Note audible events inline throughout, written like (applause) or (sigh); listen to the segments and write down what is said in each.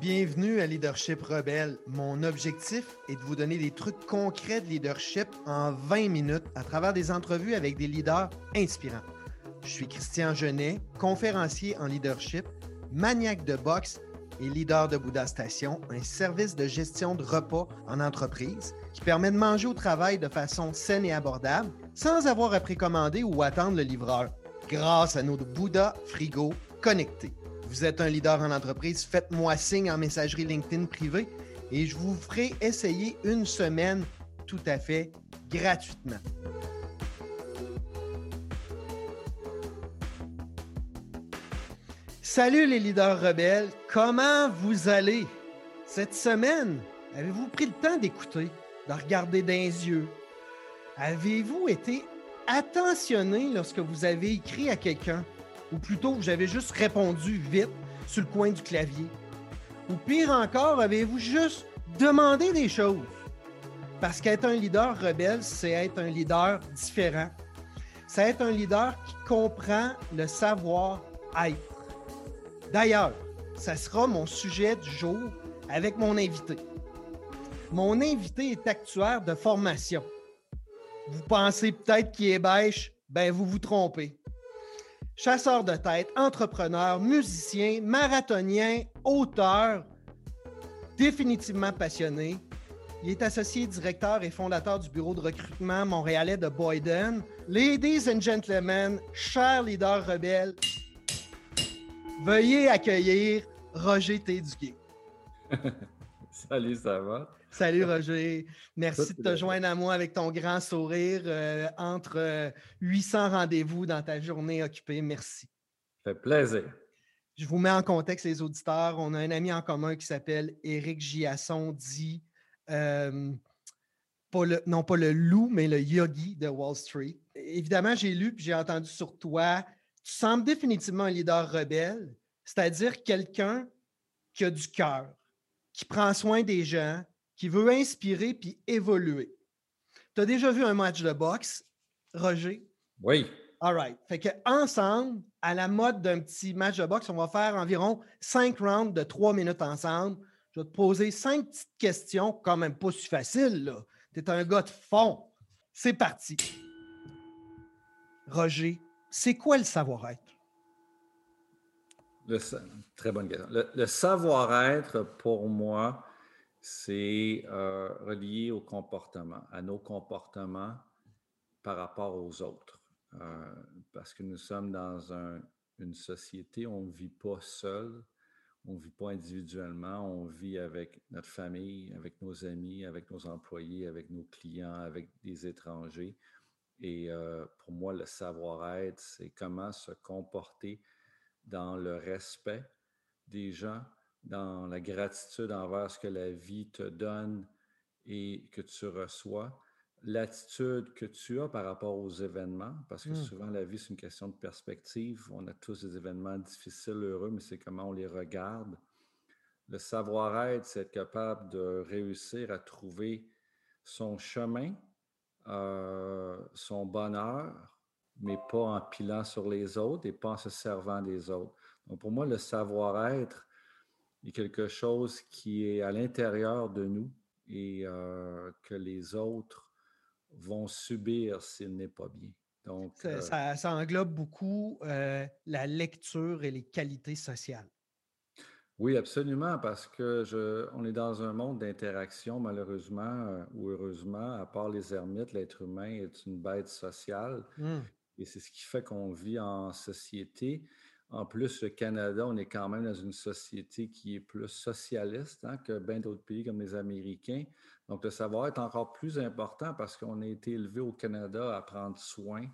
Bienvenue à Leadership Rebelle. Mon objectif est de vous donner des trucs concrets de leadership en 20 minutes à travers des entrevues avec des leaders inspirants. Je suis Christian Genet, conférencier en leadership, maniaque de boxe et leader de Bouddha Station, un service de gestion de repas en entreprise qui permet de manger au travail de façon saine et abordable sans avoir à précommander ou attendre le livreur grâce à nos Bouddha Frigo connectés. Vous êtes un leader en entreprise, faites-moi signe en messagerie LinkedIn privée et je vous ferai essayer une semaine tout à fait gratuitement. Salut les leaders rebelles, comment vous allez? Cette semaine, avez-vous pris le temps d'écouter, de regarder dans les yeux? Avez-vous été attentionné lorsque vous avez écrit à quelqu'un? Ou plutôt, vous avez juste répondu vite sur le coin du clavier? Ou pire encore, avez-vous juste demandé des choses? Parce qu'être un leader rebelle, c'est être un leader différent. C'est être un leader qui comprend le savoir-être. D'ailleurs, ça sera mon sujet du jour avec mon invité. Mon invité est actuaire de formation. Vous pensez peut-être qu'il est bêche, ben vous vous trompez. Chasseur de tête, entrepreneur, musicien, marathonien, auteur, définitivement passionné. Il est associé directeur et fondateur du bureau de recrutement montréalais de Boyden. Ladies and gentlemen, chers leaders rebelles, veuillez accueillir Roger Téduguay. (laughs) Salut, ça va? Salut Roger. Merci de te joindre à moi avec ton grand sourire euh, entre 800 euh, rendez-vous dans ta journée occupée. Merci. Ça fait plaisir. Je vous mets en contexte les auditeurs. On a un ami en commun qui s'appelle Éric Giasson, dit euh, non pas le loup, mais le yogi de Wall Street. Évidemment, j'ai lu et j'ai entendu sur toi. Tu sembles définitivement un leader rebelle, c'est-à-dire quelqu'un qui a du cœur, qui prend soin des gens, qui veut inspirer puis évoluer. Tu as déjà vu un match de boxe, Roger? Oui. All right. Fait que ensemble, à la mode d'un petit match de boxe, on va faire environ cinq rounds de trois minutes ensemble. Je vais te poser cinq petites questions, quand même pas si faciles, là. Tu es un gars de fond. C'est parti. Roger, c'est quoi le savoir-être? très bonne question. le savoir-être, pour moi, c'est euh, relié au comportement, à nos comportements par rapport aux autres. Euh, parce que nous sommes dans une société, on ne vit pas seul, on ne vit pas individuellement, on vit avec notre famille, avec nos amis, avec nos employés, avec nos clients, avec des étrangers. Et euh, pour moi, le savoir-être, c'est comment se comporter dans le respect des gens, dans la gratitude envers ce que la vie te donne et que tu reçois, l'attitude que tu as par rapport aux événements, parce que mmh. souvent la vie, c'est une question de perspective. On a tous des événements difficiles, heureux, mais c'est comment on les regarde. Le savoir-être, c'est être capable de réussir à trouver son chemin, euh, son bonheur, mais pas en pilant sur les autres et pas en se servant des autres. Donc pour moi, le savoir-être, il y a quelque chose qui est à l'intérieur de nous et euh, que les autres vont subir s'il n'est pas bien. Donc, ça, euh englobe beaucoup euh, la lecture et les qualités sociales. Oui, absolument, parce que je, on est dans un monde d'interaction, malheureusement ou heureusement, à part les ermites, l'être humain est une bête sociale. Mmh. Et c'est ce qui fait qu'on vit en société. En plus, le Canada, on est quand même dans une société qui est plus socialiste hein, que bien d'autres pays comme les Américains. Donc, le savoir est encore plus important parce qu'on a été élevé au Canada à prendre soin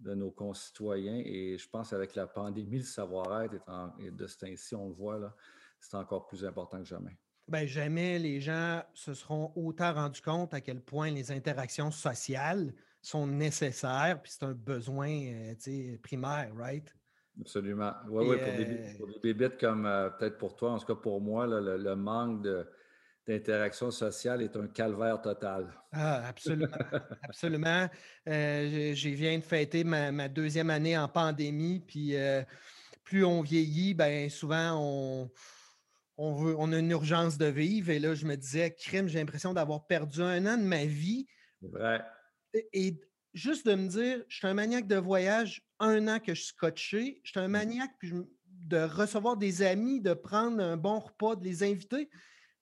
de nos concitoyens. Et je pense qu'avec la pandémie, le savoir-être et de ce temps-ci, on le voit, c'est encore plus important que jamais. Bien, jamais les gens se seront autant rendus compte à quel point les interactions sociales sont nécessaires, puis c'est un besoin euh, primaire, right? Absolument. Oui, oui, pour, des, bébites comme euh, peut-être pour toi, en tout cas pour moi, le, manque d'interaction sociale est un calvaire total. Ah, absolument. (laughs) absolument. Euh, je viens de fêter ma, deuxième année en pandémie, puis euh, plus on vieillit, ben souvent on, on, veut, on a une urgence de vivre. Et là, je me disais, crime, j'ai l'impression d'avoir perdu un an de ma vie. Vrai. Et, juste de me dire, je suis un maniaque de voyage, un an que je suis scotché, je suis un mmh. maniaque puis de recevoir des amis, de prendre un bon repas, de les inviter,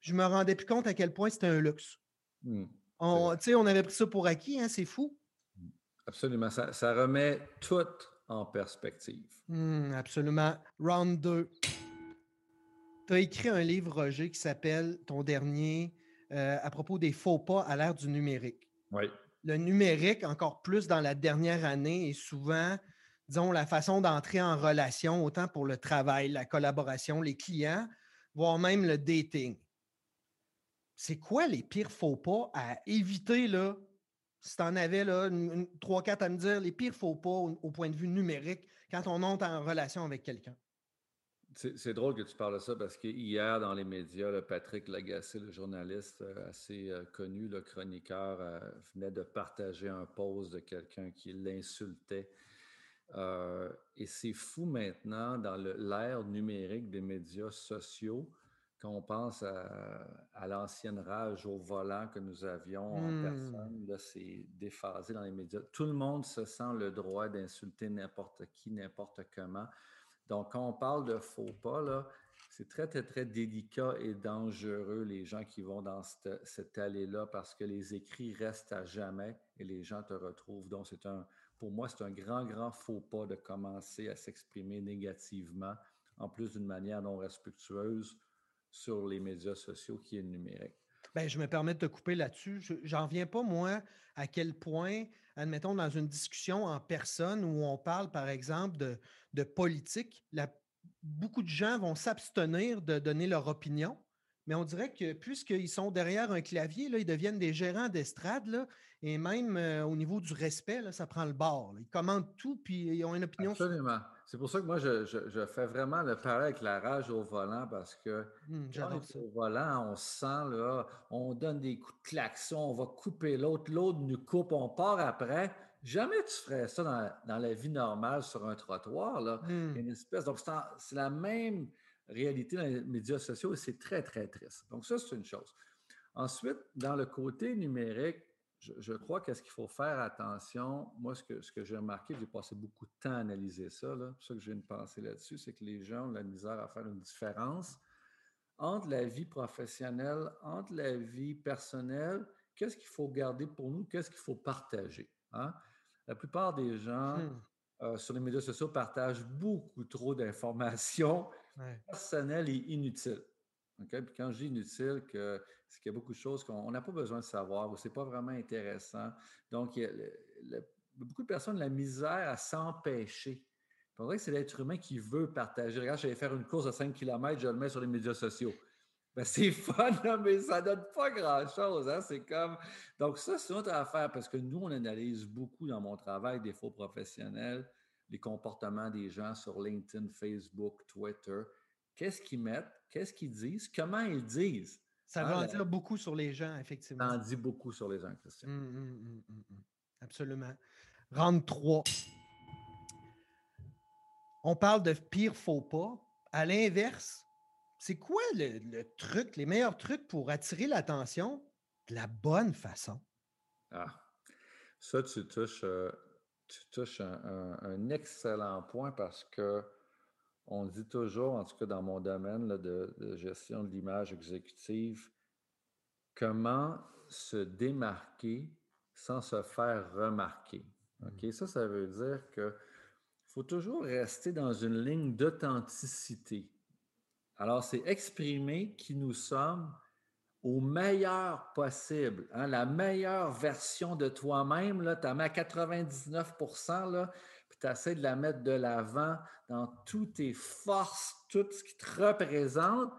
je me rendais plus compte à quel point c'était un luxe. Mmh. On, on avait pris ça pour acquis, hein, c'est fou. Mmh. Absolument. Ça, remet tout en perspective. absolument. Round 2. Tu as écrit un livre, Roger, qui s'appelle Ton dernier euh, à propos des faux pas à l'ère du numérique. Oui. Le numérique, encore plus dans la dernière année, est souvent, disons, la façon d'entrer en relation, autant pour le travail, la collaboration, les clients, voire même le dating. C'est quoi les pires faux pas à éviter, là, si tu en avais trois, quatre à me dire, les pires faux pas au point de vue numérique quand on entre en relation avec quelqu'un? C'est drôle que tu parles de ça parce qu'hier, dans les médias, le Patrick Lagacé, le journaliste euh, assez euh, connu, le chroniqueur, euh, venait de partager un post de quelqu'un qui l'insultait. et c'est fou maintenant, dans l'ère numérique des médias sociaux, quand on pense à, l'ancienne rage au volant que nous avions en personne, là, c'est déphasé dans les médias. Tout le monde se sent le droit d'insulter n'importe qui, n'importe comment. Donc, quand on parle de faux pas, c'est très, très, très délicat et dangereux, les gens qui vont dans cette, allée-là, parce que les écrits restent à jamais et les gens te retrouvent. Donc, c'est un, pour moi, c'est un grand, grand faux pas de commencer à s'exprimer négativement, en plus d'une manière non respectueuse sur les médias sociaux qui est numérique. Bien, je me permets de te couper là-dessus. J'en viens pas, moi, à quel point, admettons, dans une discussion en personne où on parle, par exemple, de, politique, beaucoup de gens vont s'abstenir de donner leur opinion, mais on dirait que puisqu'ils sont derrière un clavier, là, ils deviennent des gérants d'estrade, et même euh, au niveau du respect, là, ça prend le bord. Ils commandent tout, puis ils ont une opinion. Absolument. C'est pour ça que moi, je, fais vraiment le parallèle avec la rage au volant parce que mmh, au volant, on sent, là, on donne des coups de klaxon, on va couper l'autre, l'autre nous coupe, on part après. Jamais tu ferais ça dans, la vie normale sur un trottoir. Là. Mmh. Une espèce, donc, c'est la même réalité dans les médias sociaux et c'est très, très triste. Donc, ça, c'est une chose. Ensuite, dans le côté numérique, je, crois qu'est-ce qu'il faut faire attention. Moi, ce que, ce que j'ai remarqué, j'ai passé beaucoup de temps à analyser ça. C'est pour ça que j'ai une pensée là-dessus, c'est que les gens ont la misère à faire une différence entre la vie professionnelle, entre la vie personnelle. Qu'est-ce qu'il faut garder pour nous? Qu'est-ce qu'il faut partager? Hein? La plupart des gens hmm. euh, sur les médias sociaux partagent beaucoup trop d'informations personnelles et inutiles. Puis quand je dis inutile, c'est qu'il y a beaucoup de choses qu'on n'a pas besoin de savoir ou ce n'est pas vraiment intéressant. Donc, il y a beaucoup de personnes la misère à s'empêcher. Que c'est l'être humain qui veut partager. Regarde, j'allais faire une course de 5 km, je le mets sur les médias sociaux. Ben, (laughs) c'est fun, mais ça ne donne pas grand-chose. Hein? C'est comme. Donc, ça, c'est notre affaire parce que nous, on analyse beaucoup dans mon travail des faux professionnels, les comportements des gens sur LinkedIn, Facebook, Twitter. Qu'est-ce qu'ils mettent? Qu'est-ce qu'ils disent? Comment ils disent? Ça va en dire beaucoup sur les gens, effectivement. Ça en dit beaucoup sur les gens, Christian. Hum, hum, hum, Absolument. Rendre 3. On parle de pire faux pas. À l'inverse, c'est quoi le, truc, les meilleurs trucs pour attirer l'attention? De la bonne façon? Ah, ça, tu touches, euh, tu touches un, excellent point parce que on dit toujours, en tout cas dans mon domaine de, gestion de l'image exécutive, comment se démarquer sans se faire remarquer. OK? Mmh. Ça, ça veut dire qu'il faut toujours rester dans une ligne d'authenticité. Alors, c'est exprimer qui nous sommes au meilleur possible, hein, la meilleure version de toi-même. Tu as à 99 là, puis tu essaies de la mettre de l'avant dans toutes tes forces, tout ce qui te représente,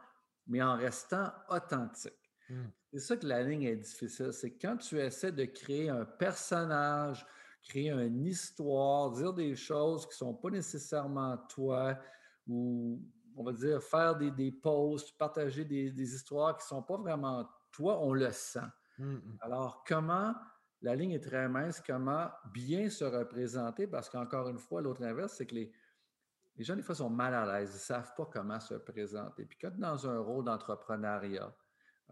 mais en restant authentique. Hmm. C'est ça que la ligne est difficile. C'est quand tu essaies de créer un personnage, créer une histoire, dire des choses qui ne sont pas nécessairement toi, ou on va dire faire des, des posts, partager des, histoires qui ne sont pas vraiment toi, on le sent. Hmm, hmm. Alors, comment la ligne est très mince, comment bien se représenter, parce qu'encore une fois, l'autre inverse, c'est que les, les gens, des fois, sont mal à l'aise, ils ne savent pas comment se présenter. Puis quand tu es dans un rôle d'entrepreneuriat,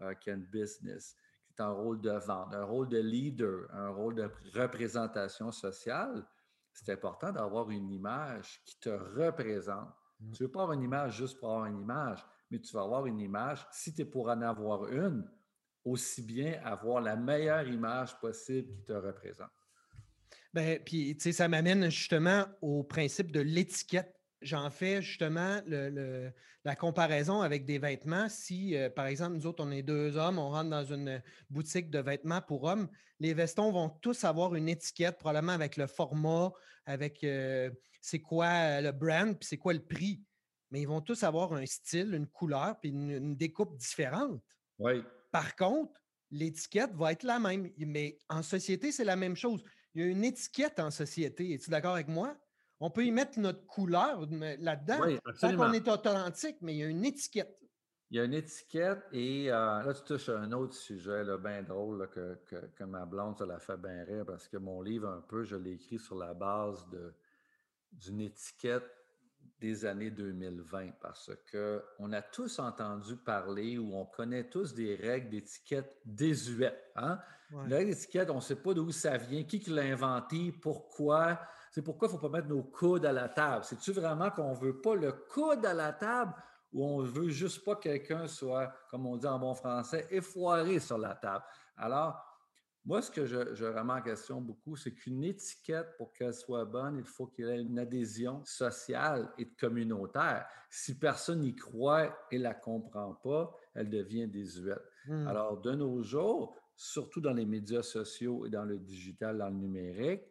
euh, qui a une business, qui est un rôle de vente, un rôle de leader, un rôle de représentation sociale, c'est important d'avoir une image qui te représente. Mm. Tu ne veux pas avoir une image juste pour avoir une image, mais tu vas avoir une image, si tu es pour en avoir une, aussi bien avoir la meilleure image possible qui te représente. Bien, puis, tu sais, ça m'amène justement au principe de l'étiquette. J'en fais justement la comparaison avec des vêtements. Si, euh, par exemple, nous autres, on est deux hommes, on rentre dans une boutique de vêtements pour hommes, les vestons vont tous avoir une étiquette, probablement avec le format, avec euh, c'est quoi le brand, puis c'est quoi le prix. Mais ils vont tous avoir un style, une couleur, puis une découpe différente. Oui. Par contre, l'étiquette va être la même. Mais en société, c'est la même chose. Il y a une étiquette en société. Es-tu d'accord avec moi? On peut y mettre notre couleur là-dedans. Oui, qu'on est authentique, mais il y a une étiquette. Il y a une étiquette et euh, là, tu touches à un autre sujet bien drôle que, que, ma blonde, ça l'a fait bien rire parce que mon livre, un peu, je l'ai écrit sur la base d'une étiquette des années 2020 parce qu'on a tous entendu parler ou on connaît tous des règles d'étiquette désuètes. Hein? Les règles d'étiquette, on ne sait pas d'où ça vient, qui l'a inventé, pourquoi. C'est pourquoi il ne faut pas mettre nos coudes à la table. C'est-tu vraiment qu'on ne veut pas le coude à la table ou on ne veut juste pas que quelqu'un soit, comme on dit en bon français, effoiré sur la table? Alors, moi, ce que je, je remets en question beaucoup, c'est qu'une étiquette, pour qu'elle soit bonne, il faut qu'il y ait une adhésion sociale et communautaire. Si personne n'y croit et la comprend pas, elle devient désuète. Hmm. Alors, de nos jours, surtout dans les médias sociaux et dans le digital, dans le numérique,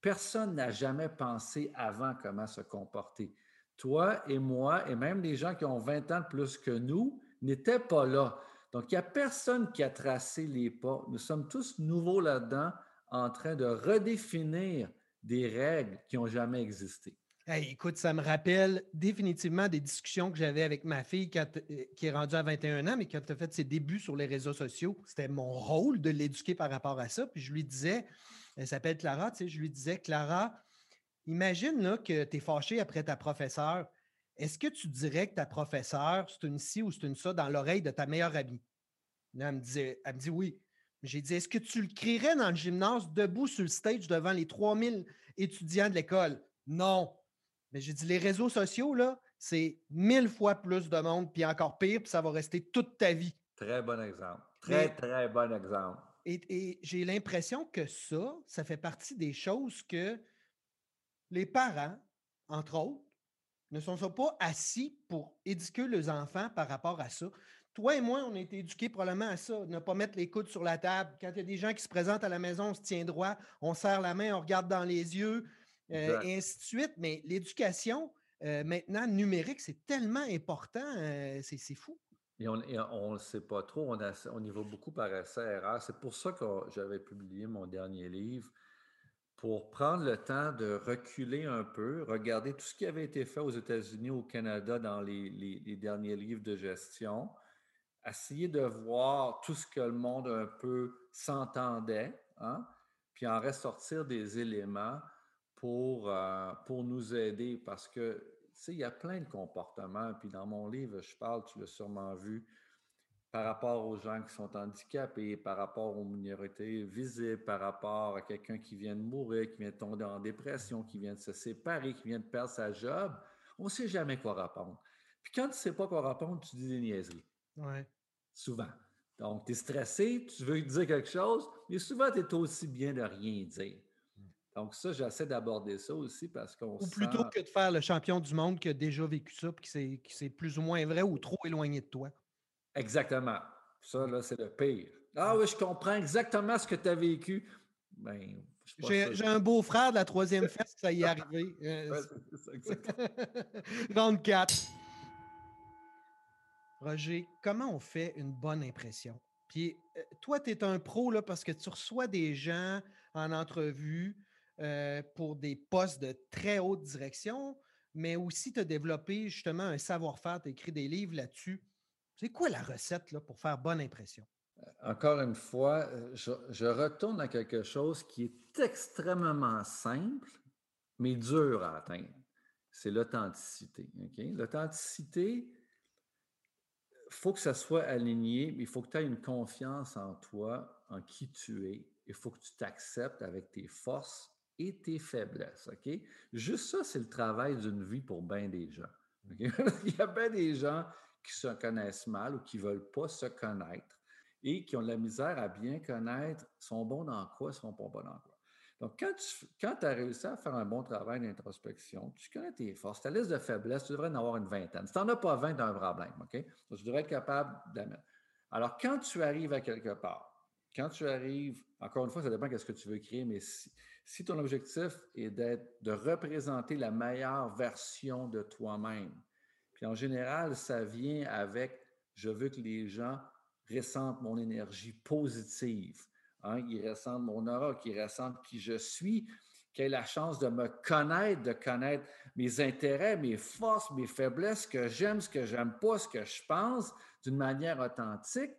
personne n'a jamais pensé avant comment se comporter. Toi et moi, et même les gens qui ont 20 ans de plus que nous, n'étaient pas là. Donc, il n'y a personne qui a tracé les pas. Nous sommes tous nouveaux là-dedans, en train de redéfinir des règles qui n'ont jamais existé. écoute, ça me rappelle définitivement des discussions que j'avais avec ma fille euh, qui est rendue à 21 ans, mais qui a fait ses débuts sur les réseaux sociaux. C'était mon rôle de l'éduquer par rapport à ça. Puis je lui disais, elle s'appelle Clara, tu sais, je lui disais, Clara, imagine là, que tu es fâché après ta professeure est-ce que tu dirais que ta professeure, c'est une ci ou c'est une ça dans l'oreille de ta meilleure amie? elle me, disait, elle me dit oui. J'ai dit, est-ce que tu le crierais dans le gymnase debout sur le stage devant les 3000 étudiants de l'école? Non. Mais j'ai dit, les réseaux sociaux, là, c'est mille fois plus de monde, puis encore pire, puis ça va rester toute ta vie. Très bon exemple. Très, très bon exemple. et j'ai l'impression que ça, ça fait partie des choses que les parents, entre autres, ne sont pas assis pour éduquer les enfants par rapport à ça. Toi et moi, on a été éduqués probablement à ça, ne pas mettre les coudes sur la table. Quand il y a des gens qui se présentent à la maison, on se tient droit, on serre la main, on regarde dans les yeux, euh, et ainsi de suite. Mais l'éducation, euh, maintenant, numérique, c'est tellement important, euh, c'est fou. Et on ne le sait pas trop, on, on y va beaucoup par essai C'est pour ça que j'avais publié mon dernier livre pour prendre le temps de reculer un peu, regarder tout ce qui avait été fait aux États-Unis, au Canada dans les, derniers livres de gestion, essayer de voir tout ce que le monde un peu s'entendait, hein, puis en ressortir des éléments pour, euh, pour nous aider. Parce que, tu sais, il y a plein de comportements, puis dans mon livre, je parle, tu l'as sûrement vu, par rapport aux gens qui sont handicapés, par rapport aux minorités visibles, par rapport à quelqu'un qui vient de mourir, qui vient de tomber en dépression, qui vient de se séparer, qui vient de perdre sa job, on ne sait jamais quoi répondre. Puis quand tu ne sais pas quoi répondre, tu dis des niaiseries. Ouais. Souvent. Donc, tu es stressé, tu veux dire quelque chose, mais souvent, tu es aussi bien de rien dire. Donc, ça, j'essaie d'aborder ça aussi parce qu'on Ou plutôt que de faire le champion du monde qui a déjà vécu ça, puis qui c'est plus ou moins vrai ou trop éloigné de toi. Exactement. Ça, là, c'est le pire. Ah oui, je comprends exactement ce que tu as vécu. Ben, j'ai un beau-frère de la troisième fête, ça y est (laughs) arrivé. Euh, (laughs) Round 4. Roger, comment on fait une bonne impression? Puis euh, toi, tu es un pro là, parce que tu reçois des gens en entrevue euh, pour des postes de très haute direction, mais aussi tu as développé justement un savoir-faire, tu as écrit des livres là-dessus. C'est quoi la recette pour faire bonne impression? Euh, encore une fois, euh, je, retourne à quelque chose qui est extrêmement simple, mais dur à atteindre. c'est l'authenticité. L'authenticité, il faut que ça soit aligné, mais il faut que tu aies une confiance en toi, en qui tu es. Il faut que tu t'acceptes avec tes forces et tes faiblesses. Juste ça, c'est le travail d'une vie pour bien des gens. (laughs) il y a bien des gens qui se connaissent mal ou qui ne veulent pas se connaître et qui ont de la misère à bien connaître, sont bons dans quoi, sont pas bons dans quoi. Donc, quand tu as réussi à faire un bon travail d'introspection, tu connais tes forces, ta liste de faiblesses, tu devrais en avoir une vingtaine. Si tu n'en as pas 20, tu as un problème, OK? Donc, tu devrais être capable d'amener. Alors, quand tu arrives à quelque part, quand tu arrives, encore une fois, ça dépend de ce que tu veux créer, mais si, ton objectif est d'être, de représenter la meilleure version de toi-même, puis en général, ça vient avec je veux que les gens ressentent mon énergie positive. Hein, ils ressentent mon aura, qu'ils ressentent qui je suis, qu'ils aient la chance de me connaître, de connaître mes intérêts, mes forces, mes faiblesses, ce que j'aime, ce que j'aime pas, ce que je pense, d'une manière authentique.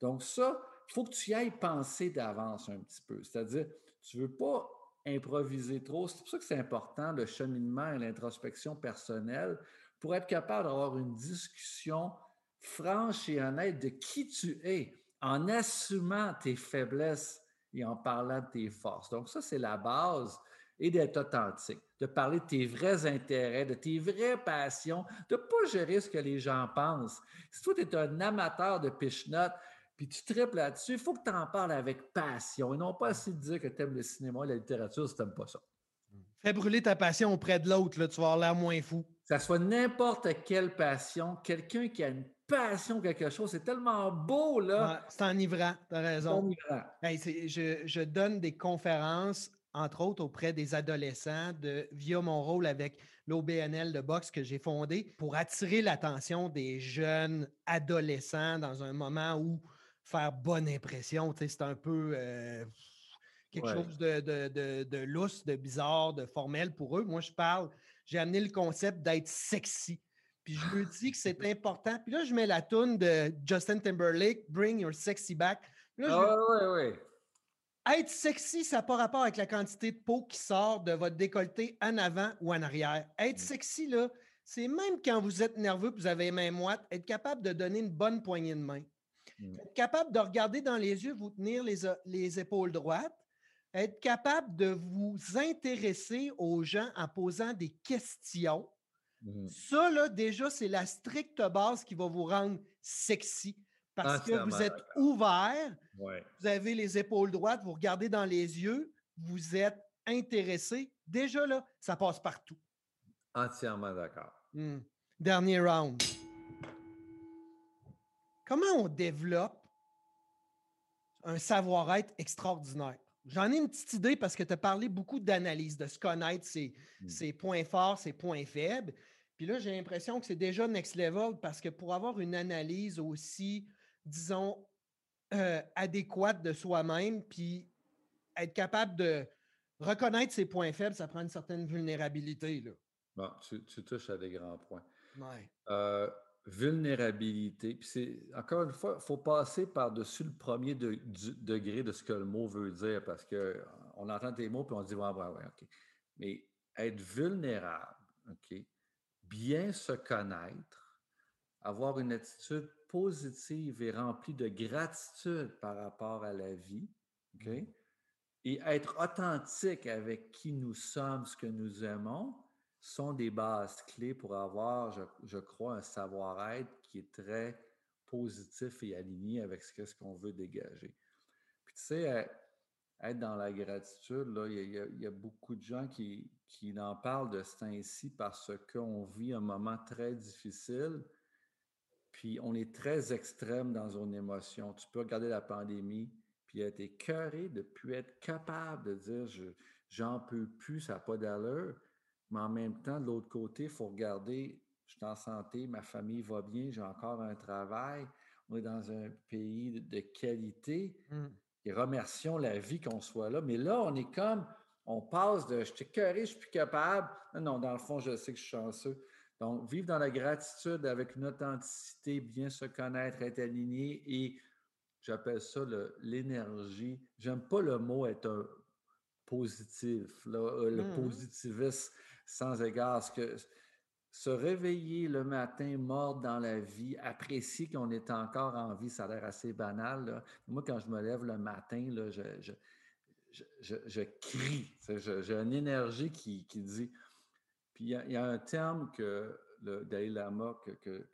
Donc ça, il faut que tu y ailles penser d'avance un petit peu. C'est-à-dire, tu ne veux pas improviser trop. C'est pour ça que c'est important le cheminement et l'introspection personnelle pour être capable d'avoir une discussion franche et honnête de qui tu es en assumant tes faiblesses et en parlant de tes forces. Donc, ça, c'est la base et d'être authentique, de parler de tes vrais intérêts, de tes vraies passions, de ne pas gérer ce que les gens pensent. Si toi, tu es un amateur de pichenottes, puis tu triples là-dessus, il faut que tu en parles avec passion et non pas assez de dire que tu aimes le cinéma et la littérature si tu n'aimes pas ça. Fais brûler ta passion auprès de l'autre, tu vas avoir l'air moins fou. Ça soit n'importe quelle passion, quelqu'un qui a une passion quelque chose. C'est tellement beau, là. c'est enivrant, tu as raison. je, donne des conférences, entre autres, auprès des adolescents de, via mon rôle avec l'OBNL de boxe que j'ai fondé pour attirer l'attention des jeunes adolescents dans un moment où faire bonne impression, c'est un peu euh, quelque chose de, de, de lousse, de bizarre, de formel pour eux. Moi, je parle, j'ai amené le concept d'être sexy. Puis je me dis que c'est (laughs) important. Puis là, je mets la toune de Justin Timberlake, Bring Your Sexy Back. ah, oui, oui. Être sexy, ça n'a pas rapport avec la quantité de peau qui sort de votre décolleté en avant ou en arrière. Être mm. sexy, là, c'est même quand vous êtes nerveux et vous avez les mains moites, être capable de donner une bonne poignée de main. Mm. Être capable de regarder dans les yeux, vous tenir les, les épaules droites. Être capable de vous intéresser aux gens en posant des questions Mmh. Ça, là, déjà, c'est la stricte base qui va vous rendre sexy parce que vous êtes ouvert, vous avez les épaules droites, vous regardez dans les yeux, vous êtes intéressé. Déjà, là, ça passe partout. Entièrement d'accord. Mmh. Dernier round. Comment on développe un savoir-être extraordinaire? J'en ai une petite idée parce que tu as parlé beaucoup d'analyse, de se connaître ses, mmh. ses, points forts, ses points faibles. Puis là, j'ai l'impression que c'est déjà next level parce que pour avoir une analyse aussi, disons, euh, adéquate de soi-même, puis être capable de reconnaître ses points faibles, ça prend une certaine vulnérabilité. Là. Bon, tu, touches à des grands points. Euh, vulnérabilité, puis c'est encore une fois, il faut passer par-dessus le premier degré de ce que le mot veut dire parce qu'on entend tes mots puis on dit ouais, ouais, ouais, OK. Mais être vulnérable, OK, bien se connaître, avoir une attitude positive et remplie de gratitude par rapport à la vie, mmh. et être authentique avec qui nous sommes, ce que nous aimons, sont des bases clés pour avoir, je, crois, un savoir-être qui est très positif et aligné avec ce qu'on veut dégager. Puis tu sais, être dans la gratitude, là, il, y a, beaucoup de gens qui, qui en parlent de ce temps-ci parce qu'on vit un moment très difficile, puis on est très extrême dans nos émotions. Tu peux regarder la pandémie, puis être écœuré de ne plus être capable de dire je, j'en peux plus, ça n'a pas d'allure. Mais en même temps, de l'autre côté, il faut regarder, je suis en santé, ma famille va bien, j'ai encore un travail, on est dans un pays de, qualité. Mmh et remercions la vie qu'on soit là. Mais là, on est comme, on passe de je suis cœuré, je suis plus capable. Non, dans le fond, je sais que je suis chanceux. Donc, vivre dans la gratitude avec une authenticité, bien se connaître, être aligné et j'appelle ça l'énergie. J'aime pas le mot être un positif, là, euh, le mmh positivisme. Sans égard. Ce que, se réveiller le matin, mort dans la vie, apprécier qu'on est encore en vie, ça a l'air assez banal. Moi, quand je me lève le matin, je, crie. J'ai une énergie qui, qui dit. Puis il y, a un terme que le Dalai Lama, que,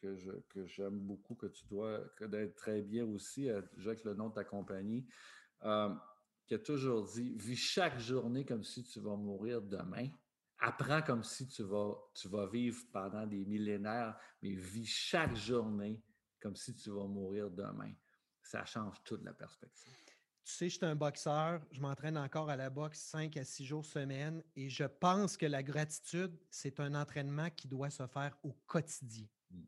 que, j'aime beaucoup, que tu dois connaître très bien aussi, euh, avec le nom de ta compagnie, euh, qui a toujours dit Vis chaque journée comme si tu vas mourir demain. Apprends comme si tu vas, tu vas vivre pendant des millénaires, mais vis chaque journée comme si tu vas mourir demain. Ça change toute la perspective. Tu sais, je suis un boxeur, je m'entraîne encore à la boxe 5 à 6 jours semaine et je pense que la gratitude, c'est un entraînement qui doit se faire au quotidien. Mm.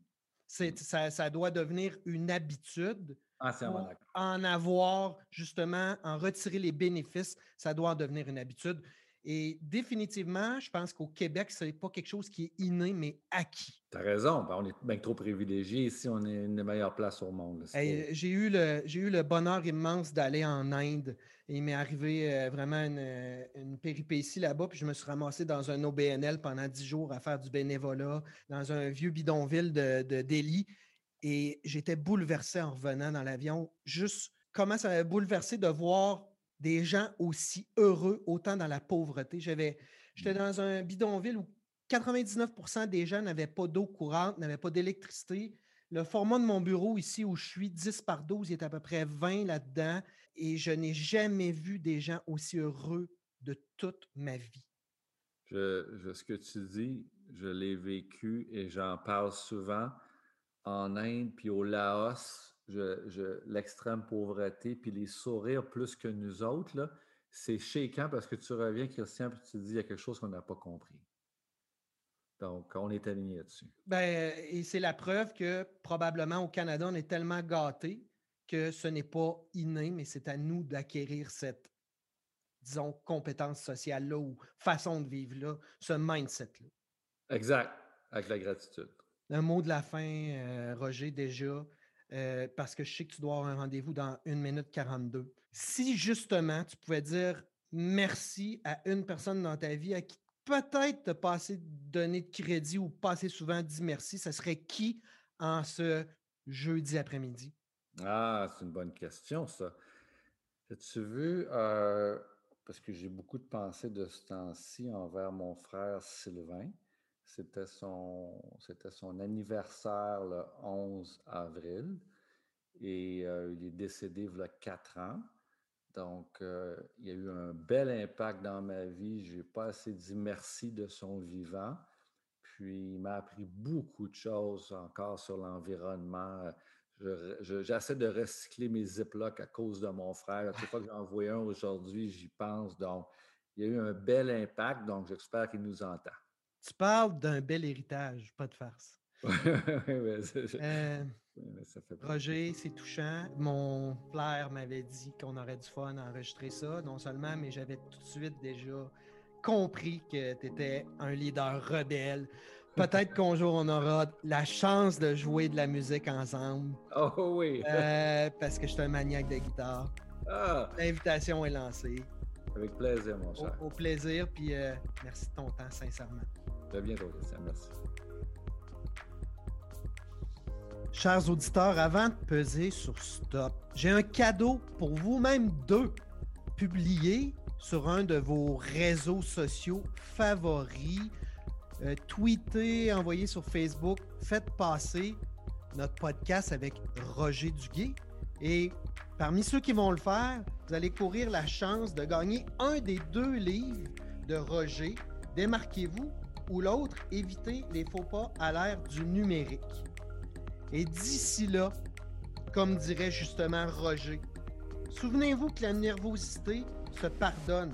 Mm. Ça, ça, doit devenir une habitude. Ah, pour en avoir, justement, en retirer les bénéfices, ça doit en devenir une habitude. Et définitivement, je pense qu'au Québec, ce n'est pas quelque chose qui est inné, mais acquis. Tu as raison. Ben, on est bien trop privilégiés. Ici, on est une des meilleures places au monde. J'ai eu, le, eu le bonheur immense d'aller en Inde. Et il m'est arrivé euh, vraiment une, une péripétie là-bas. Puis je me suis ramassé dans un OBNL pendant dix jours à faire du bénévolat dans un vieux bidonville de, de Delhi. Et j'étais bouleversé en revenant dans l'avion. Juste comment ça m'a bouleversé de voir des gens aussi heureux, autant dans la pauvreté. J'avais, j'étais mmh. dans un bidonville où 99% des gens n'avaient pas d'eau courante, n'avaient pas d'électricité. Le format de mon bureau ici où je suis, 10 par 12, il est à peu près 20 là-dedans. Et je n'ai jamais vu des gens aussi heureux de toute ma vie. Je, ce que tu dis, je l'ai vécu et j'en parle souvent en Inde puis au Laos je, l'extrême pauvreté, puis les sourires plus que nous autres, là, c'est chéquant parce que tu reviens, Christian, puis tu te dis, il y a quelque chose qu'on n'a pas compris. Donc, on est aligné là-dessus. Ben, et c'est la preuve que probablement au Canada, on est tellement gâté que ce n'est pas inné, mais c'est à nous d'acquérir cette, disons, compétence sociale-là ou façon de vivre-là, ce mindset-là. Exact, avec la gratitude. Un mot de la fin, euh, Roger, déjà. Euh, parce que je sais que tu dois avoir un rendez-vous dans 1 minute 42. Si justement tu pouvais dire merci à une personne dans ta vie à qui peut-être te passer donner de crédit ou passer souvent dit merci, ça serait qui en ce jeudi après-midi? Ah, c'est une bonne question, ça. As-tu vu, euh, parce que j'ai beaucoup de pensées de ce temps-ci envers mon frère Sylvain. C'était son, c'était son anniversaire le 11 avril et euh, il est décédé il y a quatre ans. Donc, euh, il y a eu un bel impact dans ma vie. Je n'ai pas assez dit merci de son vivant. Puis, il m'a appris beaucoup de choses encore sur l'environnement. J'essaie de recycler mes ziplocs à cause de mon frère. Chaque fois que j'en vois un aujourd'hui, j'y pense. Donc, il y a eu un bel impact. Donc, j'espère qu'il nous entend. Tu parles d'un bel héritage, pas de farce. (laughs) Euh, Roger, c'est touchant. Mon père m'avait dit qu'on aurait du fun à enregistrer ça, non seulement, mais j'avais tout de suite déjà compris que tu étais un leader rebelle. Peut-être (laughs) qu'un jour, on aura la chance de jouer de la musique ensemble. Oh oui. Euh, (laughs) parce que je suis un maniaque de guitare. Ah. L'invitation est lancée. Avec plaisir, mon cher. Au, plaisir, puis euh, merci de ton temps, sincèrement. Très bientôt, Christian. Merci. Chers auditeurs, avant de peser sur Stop, j'ai un cadeau pour vous-même deux. Publiez sur un de vos réseaux sociaux favoris. Euh, tweetez, envoyez sur Facebook. Faites passer notre podcast avec Roger Duguay. Et parmi ceux qui vont le faire, vous allez courir la chance de gagner un des deux livres de Roger. Démarquez-vous ou l'autre, éviter les faux pas à l'ère du numérique. Et d'ici là, comme dirait justement Roger, souvenez-vous que la nervosité se pardonne,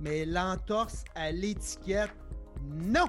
mais l'entorse à l'étiquette, non!